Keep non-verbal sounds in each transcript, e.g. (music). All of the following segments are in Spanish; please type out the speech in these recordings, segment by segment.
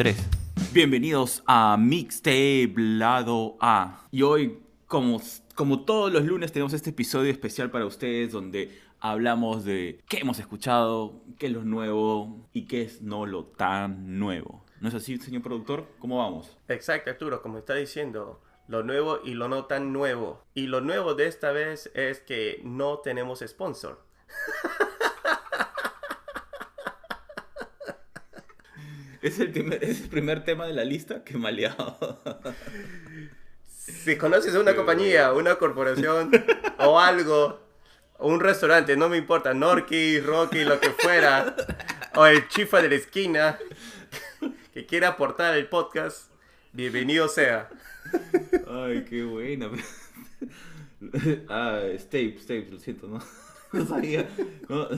3. Bienvenidos a Mixtape Lado A. Y hoy, como, como todos los lunes, tenemos este episodio especial para ustedes donde hablamos de qué hemos escuchado, qué es lo nuevo y qué es no lo tan nuevo. ¿No es así, señor productor? ¿Cómo vamos? Exacto, Arturo, como está diciendo, lo nuevo y lo no tan nuevo. Y lo nuevo de esta vez es que no tenemos sponsor. (laughs) Es el, primer, es el primer tema de la lista que maleado. Si conoces a una compañía, una corporación o algo, o un restaurante, no me importa, Norky, Rocky, lo que fuera, o el chifa de la esquina que quiera aportar el podcast, bienvenido sea. Ay, qué buena. Ah, Stapes, Stapes, lo siento, ¿no? No sabía. No.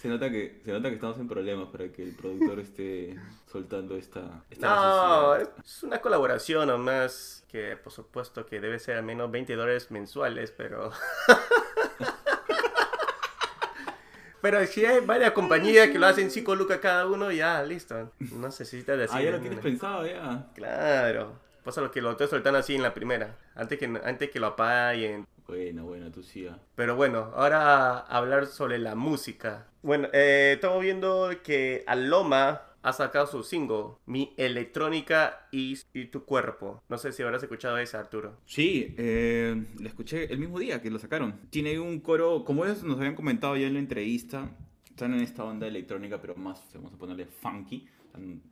Se nota, que, se nota que estamos en problemas para que el productor esté (laughs) soltando esta... esta No, necesidad. es una colaboración nomás que por supuesto que debe ser al menos 20 dólares mensuales, pero... (laughs) pero si hay varias compañías que lo hacen 5 lucas cada uno, ya, listo. No necesitas decir... Ah, ya lo tienes pensado, ya. Claro. Pasa lo que lo estoy soltando así en la primera, antes que, antes que lo apaguen. Buena, buena, tú sí. ah. Pero bueno, ahora hablar sobre la música. Bueno, eh, estamos viendo que Aloma ha sacado su single, Mi Electrónica y, y Tu Cuerpo. No sé si habrás escuchado esa, Arturo. Sí, eh, la escuché el mismo día que lo sacaron. Tiene un coro, como ellos nos habían comentado ya en la entrevista, están en esta onda electrónica, pero más, vamos a ponerle funky.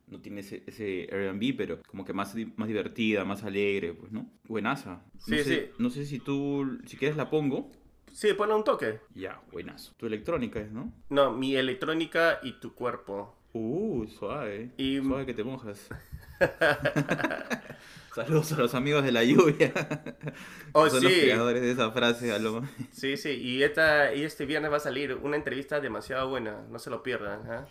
No tiene ese, ese R&B, pero como que más, más divertida, más alegre, pues, ¿no? Buenaza. No Sí, sé, sí. No sé si tú, si quieres la pongo. Sí, ponle un toque. Ya, buenazo. Tu electrónica es, ¿no? No, Mi Electrónica y Tu Cuerpo. Uh, suave. Y- Suave que te mojas. (laughs) (laughs) Saludos a los amigos de la lluvia. (laughs) Oh, Son los sí. creadores de esa frase, Aloma. Sí, sí, y, esta, y este viernes va a salir una entrevista demasiado buena, no se lo pierdan. ¿ah?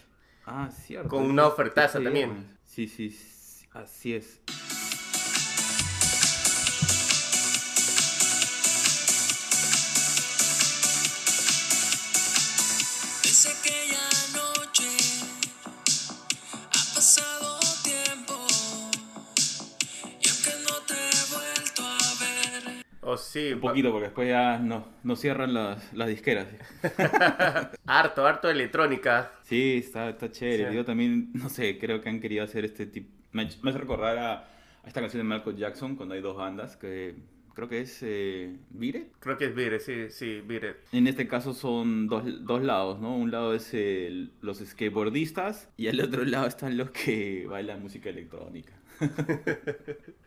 Ah, cierto. Con una Ese- ofertaza también. Sí, sí, sí, así es. Sí, Un poquito, porque después ya no, no cierran las, las disqueras. (laughs) harto, harto electrónica. Sí, está, está chévere. Sí. Yo también, no sé, creo que han querido hacer este tipo... Me, me hace recordar a, a esta canción de Michael Jackson, cuando hay dos bandas, que creo que es eh, Vire. Creo que es Vire, sí, sí, Vire. En este caso son dos, dos lados, ¿no? Un lado es los skateboardistas y al otro lado están los que bailan música electrónica. (laughs)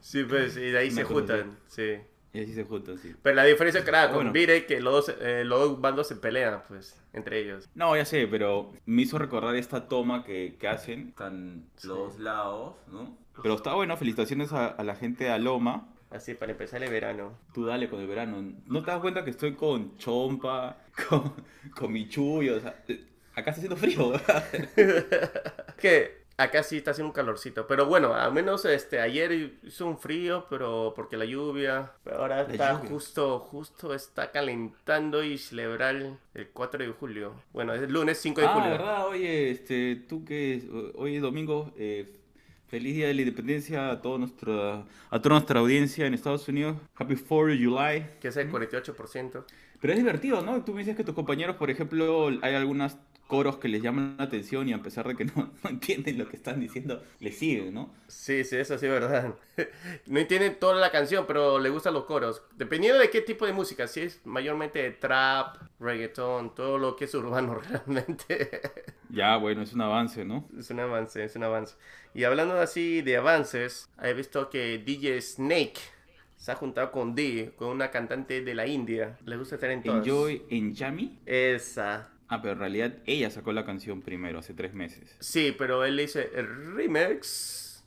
Sí, pues, y de ahí (laughs) se juntan, sí. Y así se juntan, sí. Pero la diferencia, claro, con Bueno. Vire que los dos, eh, los dos bandos se pelean, pues, entre ellos. No, ya sé, pero me hizo recordar esta toma que, que hacen. Están los dos lados, ¿no? Pero está bueno, felicitaciones a, a la gente de Aloma. Así, para empezar el verano. Tú dale con el verano. ¿No te das cuenta que estoy con chompa, (laughs) con, con mi chullo? O sea, acá está haciendo frío, (laughs) ¿verdad? Que acá sí está haciendo un calorcito. Pero bueno, al menos este ayer hizo un frío, pero porque la lluvia. Pero ahora está lluvia. justo, justo está calentando y celebrar el 4 de julio. Bueno, es el lunes 5 de Ah, julio. ¿verdad? Oye, este, tú que hoy es domingo, eh, feliz día de la independencia a toda nuestra, a toda nuestra audiencia en Estados Unidos. Happy 4 de July. Que es el 48%. Pero es divertido, ¿no? Tú me dices que tus compañeros, por ejemplo, hay algunos coros que les llaman la atención y a pesar de que no, (laughs) no entienden lo que están diciendo, les siguen, ¿no? Sí, sí, eso sí es verdad. (laughs) No entienden toda la canción, pero le gustan los coros. Dependiendo de qué tipo de música, si es mayormente trap, reggaeton, todo lo que es urbano (laughs) realmente. Ya, bueno, es un avance, ¿no? es un avance, es un avance. Y hablando así de avances, he visto que DJ Snake se ha juntado con D, con una cantante de la India. Le gusta estar en todas. Enjoy en Yami. Esa. Ah, pero en realidad ella sacó la canción primero, hace tres meses. Sí, pero él le dice el remix.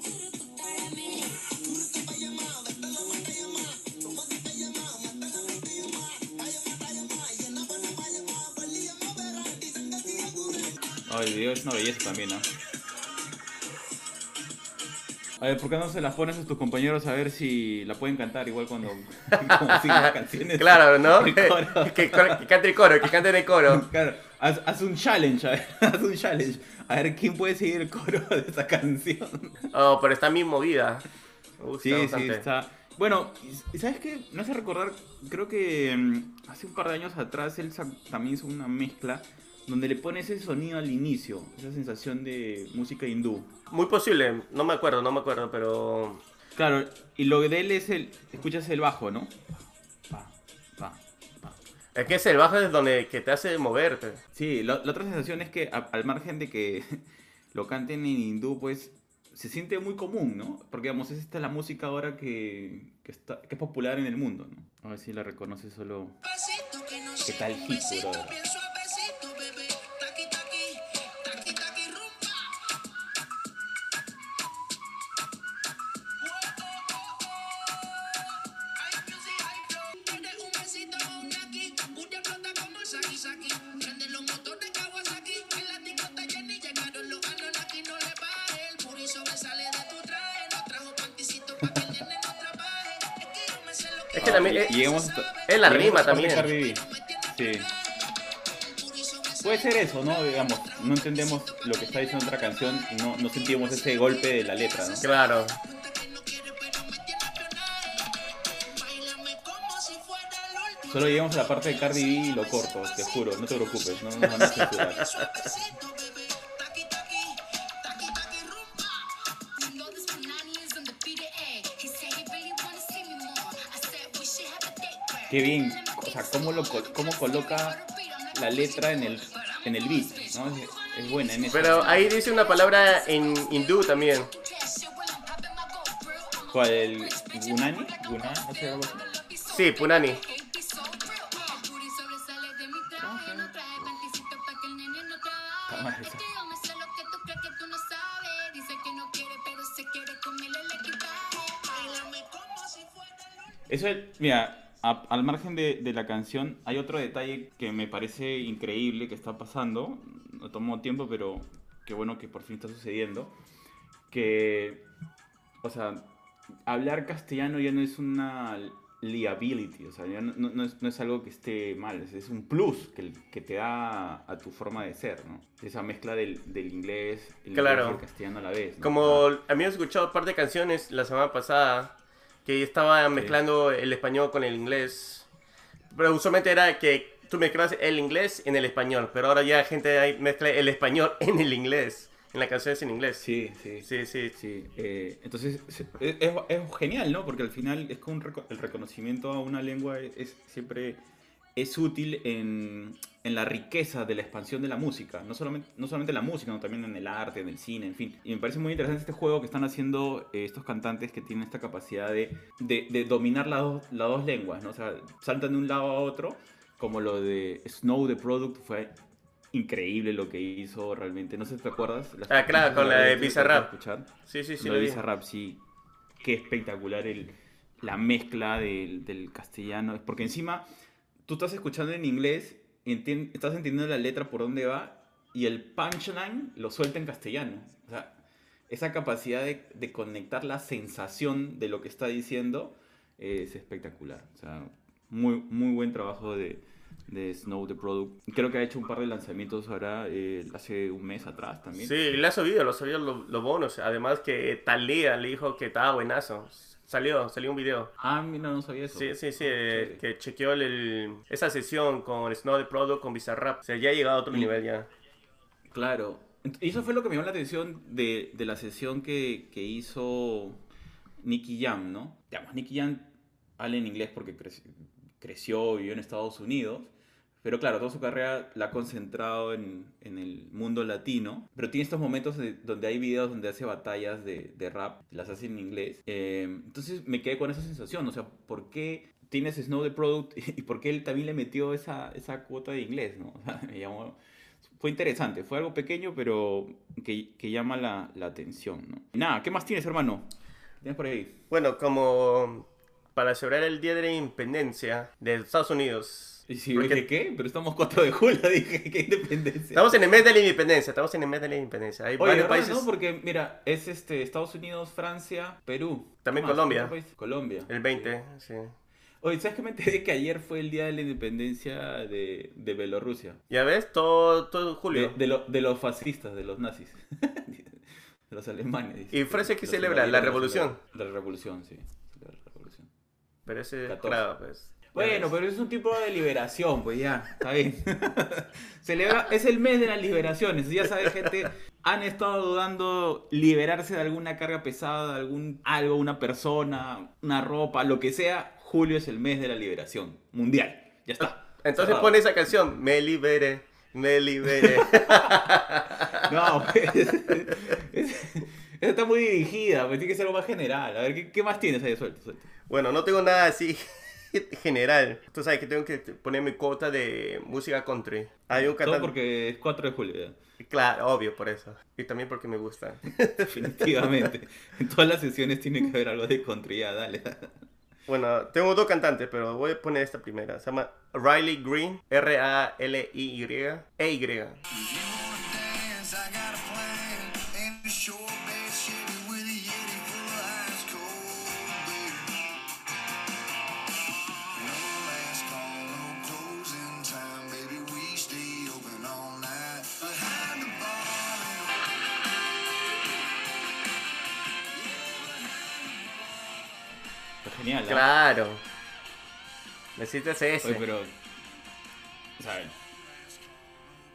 Ah, el video es una belleza también, ¿no? A ver, ¿por qué no se las pones a tus compañeros a ver si la pueden cantar igual cuando (laughs) como siguen las canciones? Claro, ¿no? (laughs) El (laughs) que, coro. que, que cante el coro, que cante el coro. Claro, Haz, haz un challenge, a ver, haz un challenge. A ver quién puede seguir el coro de esa canción. Oh, pero está bien movida. Me gusta Sí, sí, está. Bueno, ¿sabes qué? Me hace recordar, creo que mm, hace un par de años atrás él también hizo una mezcla donde le pone ese sonido al inicio, esa sensación de música hindú. Muy posible, no me acuerdo, no me acuerdo, pero... Claro, y lo de él es el. Escuchas el bajo, ¿no? Pa, pa, pa. Es que es el bajo es donde que te hace moverte. Sí, lo- la otra sensación es que a- al margen de que (laughs) lo canten en hindú, pues se siente muy común, ¿no? Porque, digamos, es esta la música ahora que, que, está, que es popular en el mundo, ¿no? A ver si la reconoce solo. ¿Qué tal hit, besito Es que también... Es, hasta- es la rima también. de Cardi B. Sí. Puede ser eso, ¿no? Digamos, no entendemos lo que está diciendo otra canción y no, no sentimos ese golpe de la letra, ¿no? Claro. Solo llegamos a la parte de Cardi B y lo corto, te juro, no te preocupes, no nos van a censurar. (laughs) Qué bien, o sea, cómo, lo, cómo coloca la letra en el, en el beat, ¿no? Es, es buena en eso. Pero ahí dice una palabra en hindú también. ¿Cuál? ¿El Gunani? ¿Gunani? No sé, algo así. Sí, Punani. Eso, es- mira, a- al margen de, de la canción, hay otro detalle que me parece increíble que está pasando. No tomó tiempo, pero qué bueno que por fin está sucediendo. Que, o sea, hablar castellano ya no es una liability, o sea, ya no, es, no es algo que esté mal, es, un plus que, que te da a tu forma de ser, ¿no? Esa mezcla del, del inglés, el Claro. inglés y el castellano a la vez. ¿no? Como a mí he escuchado un par de canciones la semana pasada que estaba mezclando el español con el inglés. Pero usualmente era que tú mezclas el inglés en el español, pero ahora ya gente ahí mezcla el español (laughs) en el inglés, en las canciones en inglés. Sí, sí, Sí, sí. Sí, eh, entonces es, es- es genial, ¿no? Porque al final es como un el reconocimiento a una lengua es, es- siempre es útil en, en la riqueza de la expansión de la música. No solamente, no solamente la música, sino también en el arte, en el cine, en fin. Y me parece muy interesante este juego que están haciendo eh, estos cantantes que tienen esta capacidad de, de, de dominar las dos, las dos lenguas, ¿no? O sea, saltan de un lado a otro, como lo de Snow the Product fue increíble lo que hizo realmente. No sé si te acuerdas. Ah, claro, con la de Bizarrap. Sí, sí, sí. lo de. Bizarrap, sí. Qué espectacular el, la mezcla del, del castellano. Porque encima tú estás escuchando en inglés, estás entendiendo la letra por dónde va y el punchline lo suelta en castellano. O sea, esa capacidad de, de conectar la sensación de lo que está diciendo es espectacular. O sea, muy, muy buen trabajo de, de Snow the Product. Creo que ha hecho un par de lanzamientos ahora, eh, hace un mes atrás también. Sí, le ha subido, lo subió los los bonos. Además que Talía le dijo que estaba buenazo. Salió, salió un video. Ah, mira, no sabía eso. Sí, sí, sí, Ah, eh, que chequeó el- el- esa sesión con Snow the Product, con Bizarrap. O sea, ya ha llegado a otro nivel ya. Claro. Ent- Y eso fue lo que me llamó la atención de, de la sesión que, que hizo Nicky Jam, ¿no? Digamos, Nicky Jam habla en inglés porque creci- creció, vivió en Estados Unidos. Pero claro, toda su carrera la ha concentrado en, en el mundo latino. Pero tiene estos momentos de- donde hay videos donde hace batallas de, de rap, las hace en inglés. Eh, entonces me quedé con esa sensación. O sea, ¿por qué tienes Snow the Product y por qué él también le metió esa, esa cuota de inglés, ¿no? (laughs) O sea, me llamó, fue interesante, fue algo pequeño, pero que, que llama la, la atención, ¿no? Nada, ¿qué más tienes, hermano? ¿Tienes por ahí? Bueno, como para celebrar el Día de la Independencia de Estados Unidos. Y si Porque dije, ¿qué? Pero estamos 4 de julio, (laughs) dije, ¿qué independencia? Estamos en el mes de la independencia, estamos en el mes de la independencia. Hay Oye, varios ¿verdad, países. no? Porque, mira, es este, Estados Unidos, Francia, Perú. También ¿Qué? Colombia. Colombia. El 20, sí. Oye, ¿sabes que me enteré que ayer fue el día de la independencia de, de Bielorrusia? Ya ves, todo, todo De, julio. de, lo- de los fascistas, de los nazis. (laughs) de los alemanes. dice. ¿Y Francia qué celebra? ¿La revolución? La revolución, sí. La revolución. Pero ese, 14. claro, pues. Bueno, pero es un tipo de liberación, pues ya, está bien. (laughs) Celebra, es el mes de las liberaciones. Ya sabes, gente, han estado dudando liberarse de alguna carga pesada, de algún algo, una persona, una ropa, lo que sea. Julio es el mes de la liberación mundial. Ya está. Entonces Cerrado. pone esa canción, me libere, me libere. (laughs) No, pues, es- está muy dirigida, pues tiene que ser algo más general. A ver, ¿qué, qué más tienes ahí? Suelto, suelto. bueno, no tengo nada así (laughs) general. Tú sabes que tengo que poner mi cuota de música country. Hay un Todo cantante... porque es 4 de julio, ya. Claro, obvio, por eso. Y también porque me gusta. (laughs) definitivamente. En todas las sesiones tiene que haber algo de country, ya, dale. (laughs) Bueno, tengo dos cantantes, pero voy a poner esta primera. Se llama Riley Green, R-A-L-I-Y, E-Y. Claro. Necesitas ese. Oye, pero. O sea,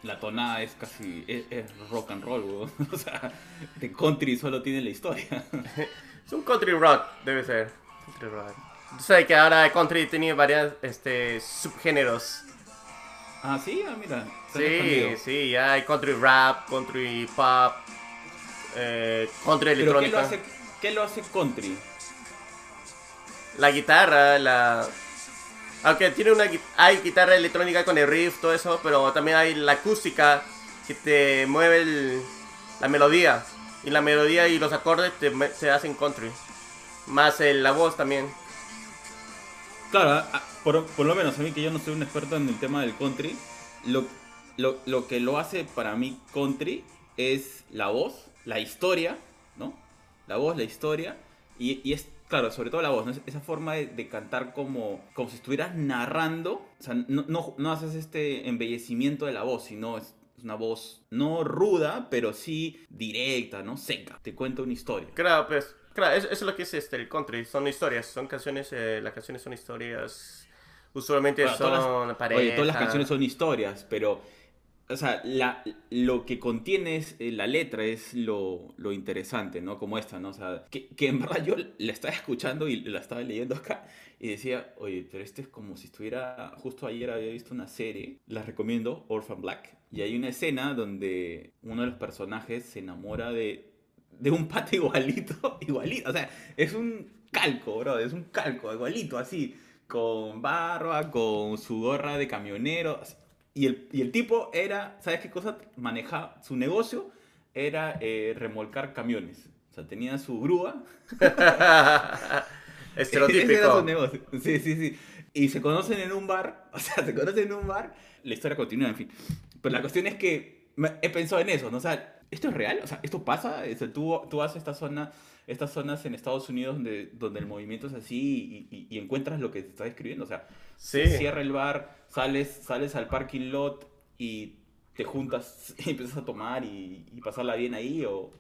la tonada es casi. Es, es rock and roll, weón. (laughs) O sea, de country solo tiene la historia. (laughs) Es un country rock, debe ser. Country rock. Tú sabes que ahora country tiene varios este, subgéneros. ah, sí, ah, mira. Sí, sí, ya hay country rap, country pop, eh, country Pero ¿qué lo, electrónica. hace, ¿qué lo hace country? La guitarra, la... Aunque tiene una... Hay guitarra electrónica con el riff, todo eso, pero también hay la acústica que te mueve la melodía. Y la melodía y los acordes te, te hacen country. Más el- la voz también. Claro, por, por lo menos a mí que yo no soy un experto en el tema del country, lo, lo, lo que lo hace para mí country es la voz, la historia, ¿no? La voz, la historia, y, y es, claro, sobre todo la voz, esa forma de, de cantar como, como si estuvieras narrando, o sea, no, no, no haces este embellecimiento de la voz, sino es, es una voz no ruda, pero sí directa, ¿no? Seca, te cuenta una historia. Claro, pues, claro, eso, eso es lo que es este, el country. Son historias, son canciones, eh, las canciones son historias. Usualmente Bueno, son todas las- pareja. Oye, todas las canciones son historias, pero. O sea, lo que contiene es, eh, la letra es lo, interesante, ¿no? Como esta, ¿no? O sea, que, en verdad yo la estaba escuchando y la estaba leyendo acá y decía, oye, pero este es como si estuviera. Justo ayer había visto una serie, la recomiendo, Orphan Black, y hay una escena donde uno de los personajes se enamora de, un pata (laughs) igualito, igualito. O sea, es un calco, bro, es un calco, igualito, así, con barba, con su gorra de camionero. Y el, y el tipo era, ¿sabes qué cosa? Manejaba, su negocio era eh, remolcar camiones. O sea, tenía su grúa. (laughs) (laughs) Ese era su Estereotípico. negocio. Sí, sí, sí. Y se conocen en un bar. (laughs) O sea, se conocen en un bar. La historia continúa, en fin. Pero la cuestión es que he pensado en eso, ¿no? O sea, ¿esto es real? O sea, ¿esto pasa? O sea, tú, tú vas a esta zona, estas zonas en Estados Unidos donde, donde el movimiento es así y, y- y encuentras lo que te está describiendo. O sea, Sí. se cierra el bar, sales, sales al parking lot y te juntas (laughs) y empiezas a tomar y, y pasarla bien ahí o...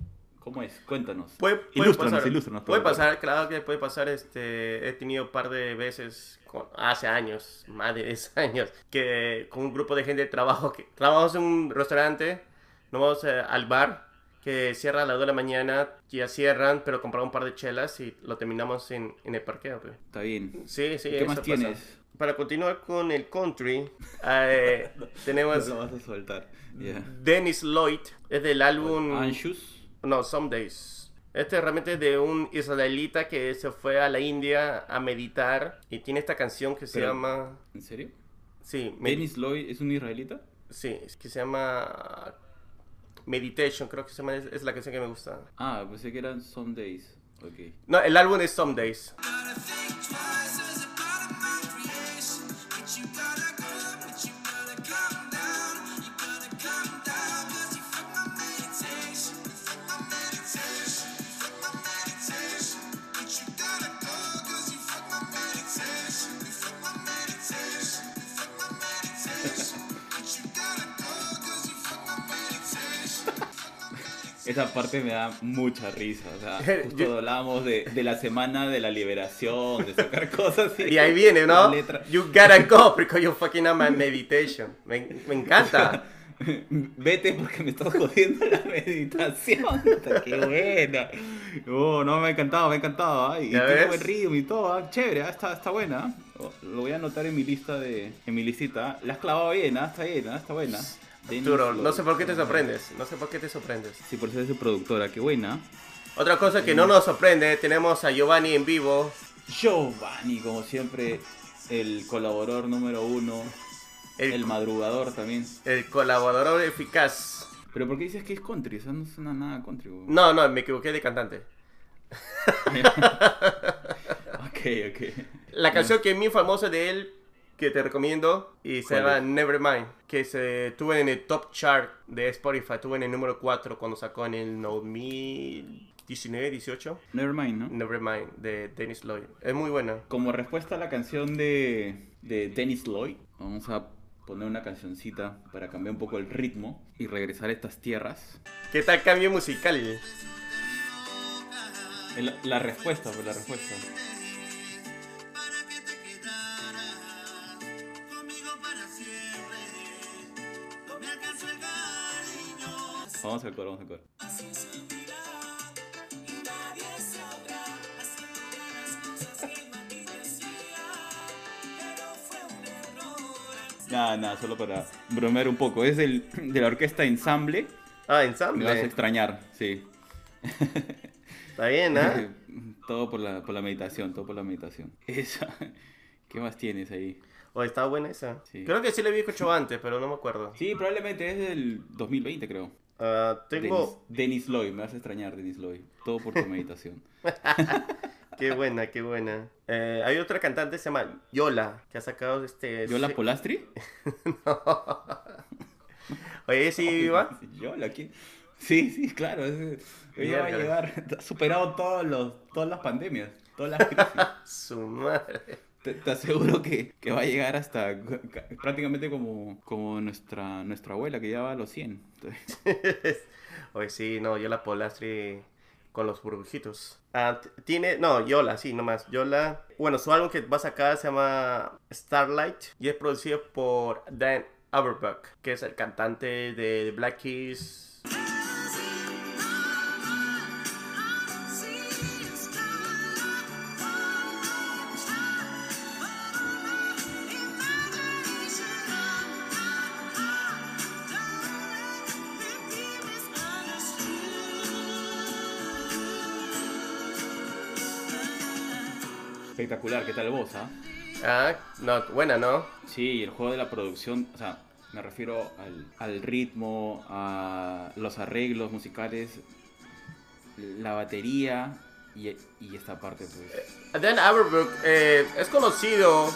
¿Cómo es? Cuéntanos. Puede, puede Ilústranos, pasar, ilústranos, puede pasar, claro que puede pasar. Este, he tenido un par de veces, con- hace años, más de 10 (laughs) años, que con un grupo de gente de trabajo, que trabajamos en un restaurante, nos vamos eh, al bar, que cierra a las 2 de la mañana, ya cierran, pero compramos un par de chelas y lo terminamos en, en el parqueo. Está bien. Sí, sí, ¿Qué más pasa. tienes? Para continuar con el country, eh, (laughs) tenemos lo vas a soltar. Ya. Dennis Lloyd, es del álbum... Anxious. No, Some Days. Este es realmente de un israelita que se fue a la India a meditar y tiene esta canción que se Pero- llama... ¿En serio? Sí, ¿Dennis Lloyd es un israelita? sí, es que se llama Meditation, creo que se llama, es, es la canción que me gusta. Ah, pensé que eran Some Days. Ok. No, el álbum es Some Days. Esa parte me da mucha risa. O sea, (laughs) justo Yo- hablábamos de, de la semana de la liberación, de sacar (laughs) cosas. Y ahí viene, ¿no? You gotta go because you fucking on my meditation. Me, me encanta. (laughs) Vete porque me estás jodiendo la meditación. Qué buena. Oh, no, me ha encantado, me ha encantado. Ay, y ¿Ya tiene buen ritmo y todo. ah, Chévere, ah, está, está buena. Oh, Lo voy a anotar en mi lista de. En mi listita. La has clavado bien, ah, está bien, está buena. Arturo, no sé por qué te sorprendes. No sé por qué te sorprendes. Sí, por es su productora, qué buena. Otra cosa que no nos sorprende, tenemos a Giovanni en vivo. Giovanni, como siempre, el colaborador número uno. El, El madrugador también. el colaborador eficaz. Pero ¿por qué dices que es country? Eso no suena nada country. No, no, me equivoqué de cantante. (laughs) ok, ok. La canción que es muy famosa de él, que te recomiendo, y se ¿Cuál llama? Nevermind, que se tuvo en el top chart de Spotify, tuvo en el número 4 cuando sacó en el 2019, 18. Nevermind, ¿no? Nevermind, de Dennis Lloyd. Es muy buena. Como respuesta a la canción de, de Dennis Lloyd, vamos a poner una cancioncita para cambiar un poco el ritmo y regresar a estas tierras. ¿Qué tal cambio musical? El- La, respuesta, pues la respuesta. Vamos al coro, vamos al coro. Nada, nada, solo para bromear un poco. Es del, de la orquesta Ensamble. Ah, Me vas a ensamble. extrañar, sí. Está bien, ¿ah? (laughs) todo por la, por la meditación, todo por la meditación. Esa. ¿Qué más tienes ahí? O está buena esa. Sí. Creo que sí la había escuchado antes, pero no me acuerdo. Sí, probablemente es del 2020, creo. Ah, tengo... Dennis, Dennis Lloyd, me vas a extrañar, Dennis Lloyd. Todo por tu meditación. (laughs) Qué buena, qué buena. Eh, hay otra cantante, se llama Yola, que ha sacado este... ¿Yola Polastri? (laughs) Oye, sí, iba. ¿Yola? ¿Quién? Sí, sí, claro. es- ella va a llegar. Ha superado todos los, todas las pandemias, todas las (laughs) crisis. Su madre. Te, te aseguro que, que va a llegar hasta ca- prácticamente como, como nuestra, nuestra abuela que ya va a los 100. Entonces, (laughs) Oye, sí, no, Yola Polastri con los burbujitos. Ah, tiene, no, Yola, sí, nomás. Yola. Bueno, su álbum que va a sacar se llama Starlight y es producido por Dan Auerbach, que es el cantante de Black Keys. Espectacular, ¿qué tal vos, ah? Ah, no, buena, ¿no? Sí, el juego de la producción, o sea, me refiero al, al ritmo, a los arreglos musicales, la batería y, y esta parte, pues. Dan Auerbach eh, es conocido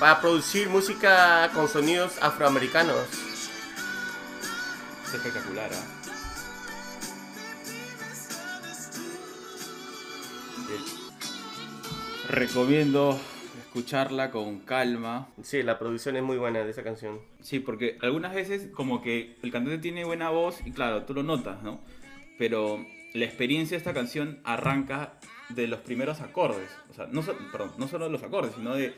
para producir música con sonidos afroamericanos. Es espectacular, ¿ah? Eh, Recomiendo escucharla con calma. Sí, la producción es muy buena de esa canción. Sí, porque algunas veces como que el cantante tiene buena voz y claro, tú lo notas, ¿no? Pero la experiencia de esta canción arranca de los primeros acordes. O sea, no, so- perdón, no solo de los acordes, sino de,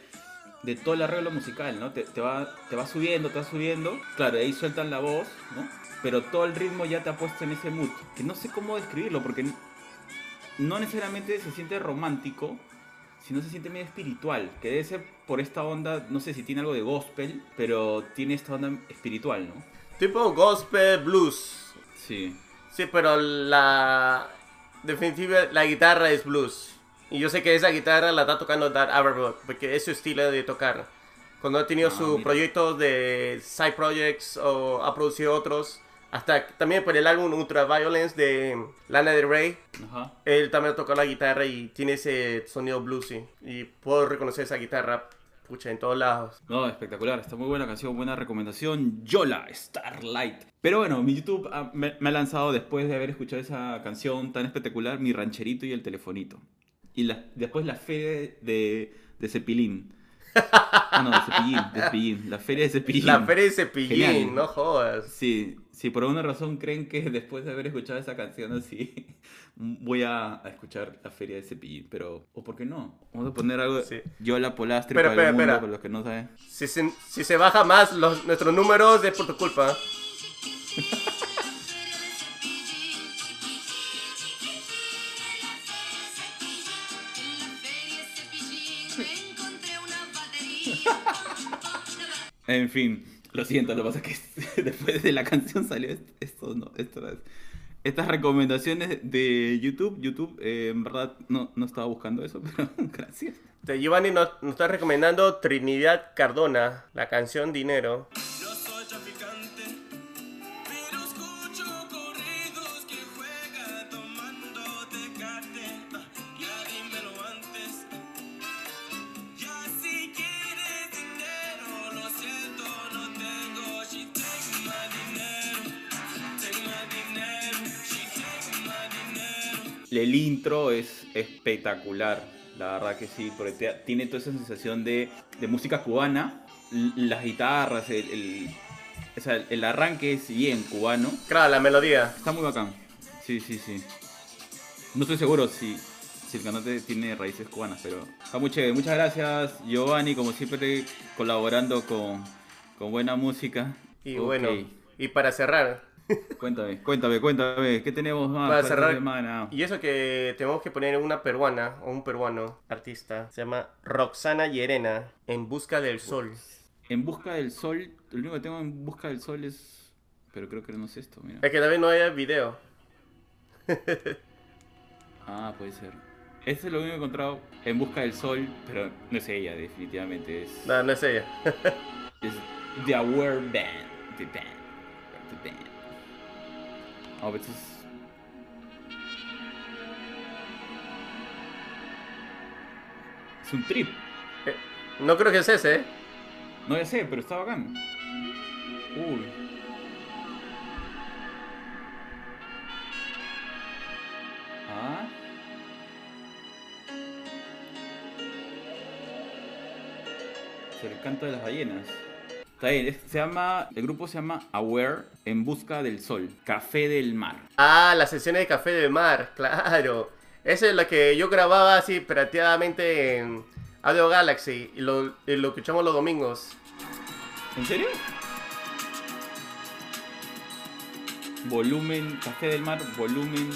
de todo el arreglo musical, ¿no? Te, te va, te va subiendo, te va subiendo. Claro, ahí sueltan la voz, ¿no? Pero todo el ritmo ya te ha puesto en ese mood. Que no sé cómo describirlo, porque no necesariamente se siente romántico, sino se siente medio espiritual. Que debe ser por esta onda, no sé si tiene algo de gospel, pero tiene esta onda espiritual, ¿no? Tipo gospel blues. Sí. Sí, pero la definitiva la guitarra es blues. Y yo sé que esa guitarra la está tocando Dan Auerbach porque es su estilo de tocar. Cuando ha tenido Ah, su mira. proyecto de side projects o ha producido otros, hasta también por el álbum Ultraviolence de Lana Del Rey, Ajá. él también toca la guitarra y tiene ese sonido bluesy. Y puedo reconocer esa guitarra, pucha, en todos lados. No, espectacular, está muy buena canción, buena recomendación. Yola, Starlight. Pero bueno, mi YouTube ah, me, me ha lanzado después de haber escuchado esa canción tan espectacular, mi rancherito y el telefonito. Y la- después la fe de, de Cepilín. Ah, no, de Cepillín, de Cepillín. La feria de Cepillín. La feria de Cepillín, Genial. no jodas. Sí, si por alguna razón creen que (laughs) después de haber escuchado esa canción así, (laughs) voy a, a escuchar la feria de Cepillín, pero, ¿o por qué no? Vamos a poner algo Sí. Yo la Polastri Espera, para el espera, mundo, para los que no saben. Si se, si se baja más los, nuestros números es por tu culpa. (laughs) En fin, lo siento, lo que pasa es que (laughs) después de la canción salió est- esto, no, esto es- estas recomendaciones de YouTube. YouTube, eh, en verdad, no, no estaba buscando eso, (laughs) pero gracias. Giovanni nos, nos está recomendando Trinidad Cardona, la canción Dinero. El intro es espectacular, la verdad que sí, porque te- tiene toda esa sensación de, de música cubana, las guitarras, el, el- o sea, el arranque es bien cubano. Claro, la melodía. Está muy bacán. Sí, sí, sí. No estoy seguro si, si el cantante tiene raíces cubanas, pero está muy chévere. Muchas gracias, Giovanni, como siempre, colaborando con, con buena música. Y bueno, y para cerrar, Cuéntame, cuéntame, cuéntame. ¿Qué tenemos más para cerrar, semana? y eso que tenemos que poner una peruana o un peruano artista, se llama Roxana Llerena, En Busca del Sol. En busca del sol, lo único que tengo en busca del sol es. Pero creo que no es esto, mira. Es que también no hay video. (laughs) Ah, puede ser. Este es lo único que he encontrado en busca del sol, pero no es ella, definitivamente. Es, No, no es ella. (laughs) es The Aware Band. The Band. Oh, pero esto es. Un trip. Eh, No creo que es ese, ¿eh? No ya sé, pero está bacán. Uy. Ah. Es el canto de las ballenas. Está bien, se llama, el grupo se llama Aware en busca del sol, Café del Mar. Ah, las sesiones de Café del Mar, claro. Esa es la que yo grababa así pirateadamente en Audio Galaxy y lo, y lo escuchamos los domingos. ¿En serio? Volumen, Café del Mar, volumen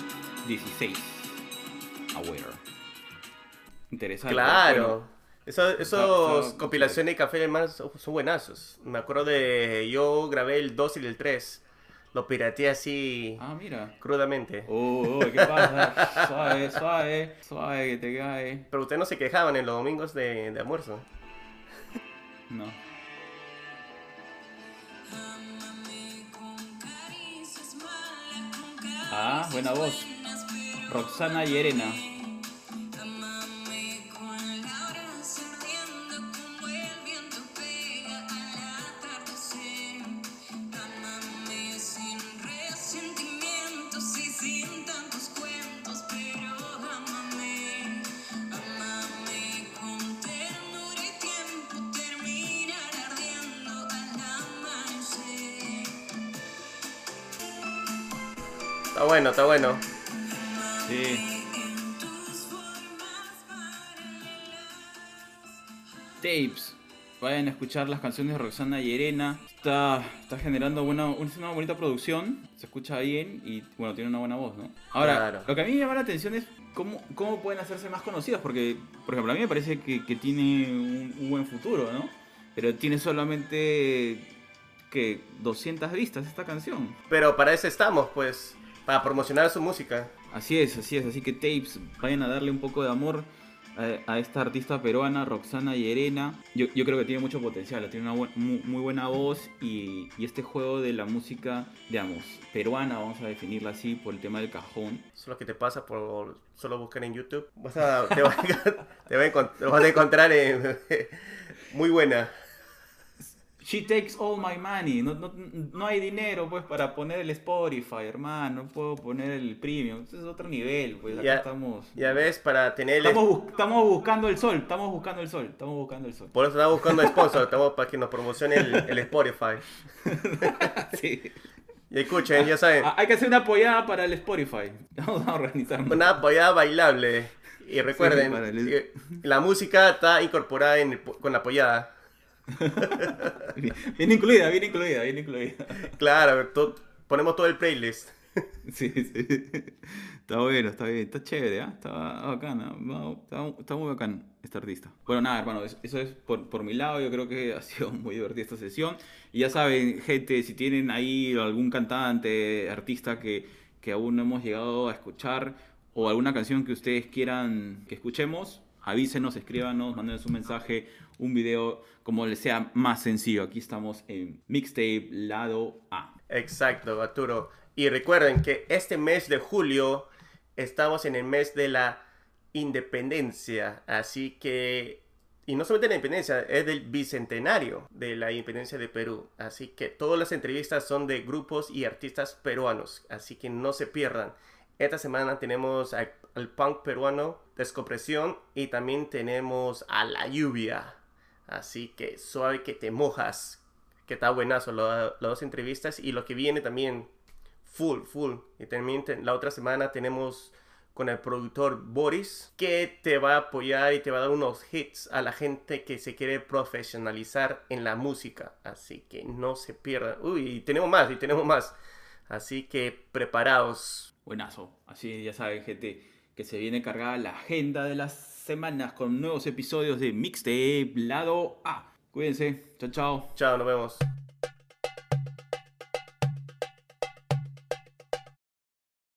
16. Aware. Interesante. Claro. Bueno, Eso- está- compilaciones de Café del Mar son, son buenazos. Me acuerdo de. Yo grabé el 2 y el 3. Lo pirateé así ah, mira. crudamente. Oh, oh, ¿qué pasa? (laughs) suave, suave, suave, que te cae. Pero ustedes no se quejaban en los domingos de, de almuerzo. No. Ah, buena voz. Roxana Llerena. Sin Está bueno, está bueno. Sí. Tapes. Vayan a escuchar las canciones de Roxana Llerena. Está, está generando buena, es una bonita producción. Se escucha bien y bueno, tiene una buena voz, ¿no? Ahora, Claro. lo que a mí me llama la atención es cómo, cómo pueden hacerse más conocidas. Porque, por ejemplo, a mí me parece que, que tiene un, un buen futuro, ¿no? Pero tiene solamente que 200 vistas esta canción. Pero para eso estamos, pues. Para promocionar su música. Así es, así es. Así que tapes, vayan a darle un poco de amor a, a esta artista peruana, Roxana Llerena. Yo, yo creo que tiene mucho potencial, tiene una buen- mu- muy, buena voz y, y este juego de la música, digamos, peruana, vamos a definirla así por el tema del cajón. Eso es lo que te pasa por solo buscar en YouTube. Vas a, te, vas a, (laughs) te vas a encont- te vas a encontrar en- (laughs) muy buena. She takes all my money. No, no, no hay dinero, pues, para poner el Spotify, hermano. No puedo poner el premium. Ese es otro nivel, pues. Acá Ya, estamos. ya ves, para tener el... Estamos, bus- estamos buscando el sol. Estamos buscando el sol. Estamos buscando el sol. Por eso estamos buscando sponsor, estamos para que nos promocione el, el Spotify. (laughs) Sí. Y escuchen, ya saben, Ah, Hay que hacer una apoyada para el Spotify. (laughs) Vamos a organizarnos. una apoyada bailable. Y recuerden, para el- que la música está incorporada en el con la apoyada. (laughs) Bien, incluida, bien incluida, bien incluida. Claro, to- ponemos todo el playlist. (laughs) Sí, sí. Está bueno, está bien, está chévere, ¿ah? Está bacana, no, está, está muy bacán este artista. Bueno, nada, hermano, es- eso es por, por mi lado, yo creo que (laughs) ha sido muy divertida esta sesión. Y ya saben, gente, si tienen ahí algún cantante, artista que, que aún no hemos llegado a escuchar, o alguna canción que ustedes quieran que escuchemos, avísenos, escríbanos, mándenos un mensaje, un video, como les sea más sencillo. Aquí estamos en Mixtape Lado A. Exacto, Arturo. Y recuerden que este mes de julio estamos en el mes de la independencia. Así que, y no solamente la independencia, es del bicentenario de la independencia de Perú. Así que todas las entrevistas son de grupos y artistas peruanos. Así que no se pierdan. Esta semana tenemos al punk peruano, Descompresión, y también tenemos a La Lluvia. Así que suave que te mojas. Que está buenazo las dos entrevistas. Y lo que viene también, full, full. Y también te- la otra semana tenemos con el productor Boris, que te va a apoyar y te va a dar unos hits a la gente que se quiere profesionalizar en la música. Así que no se pierdan. Uy, y tenemos más, y tenemos más. Así que preparaos. Buenazo. Así ya saben, gente, que se viene cargada la agenda de las semanas con nuevos episodios de Mixtape Lado A. Cuídense. Chao, chao. Chao, nos vemos.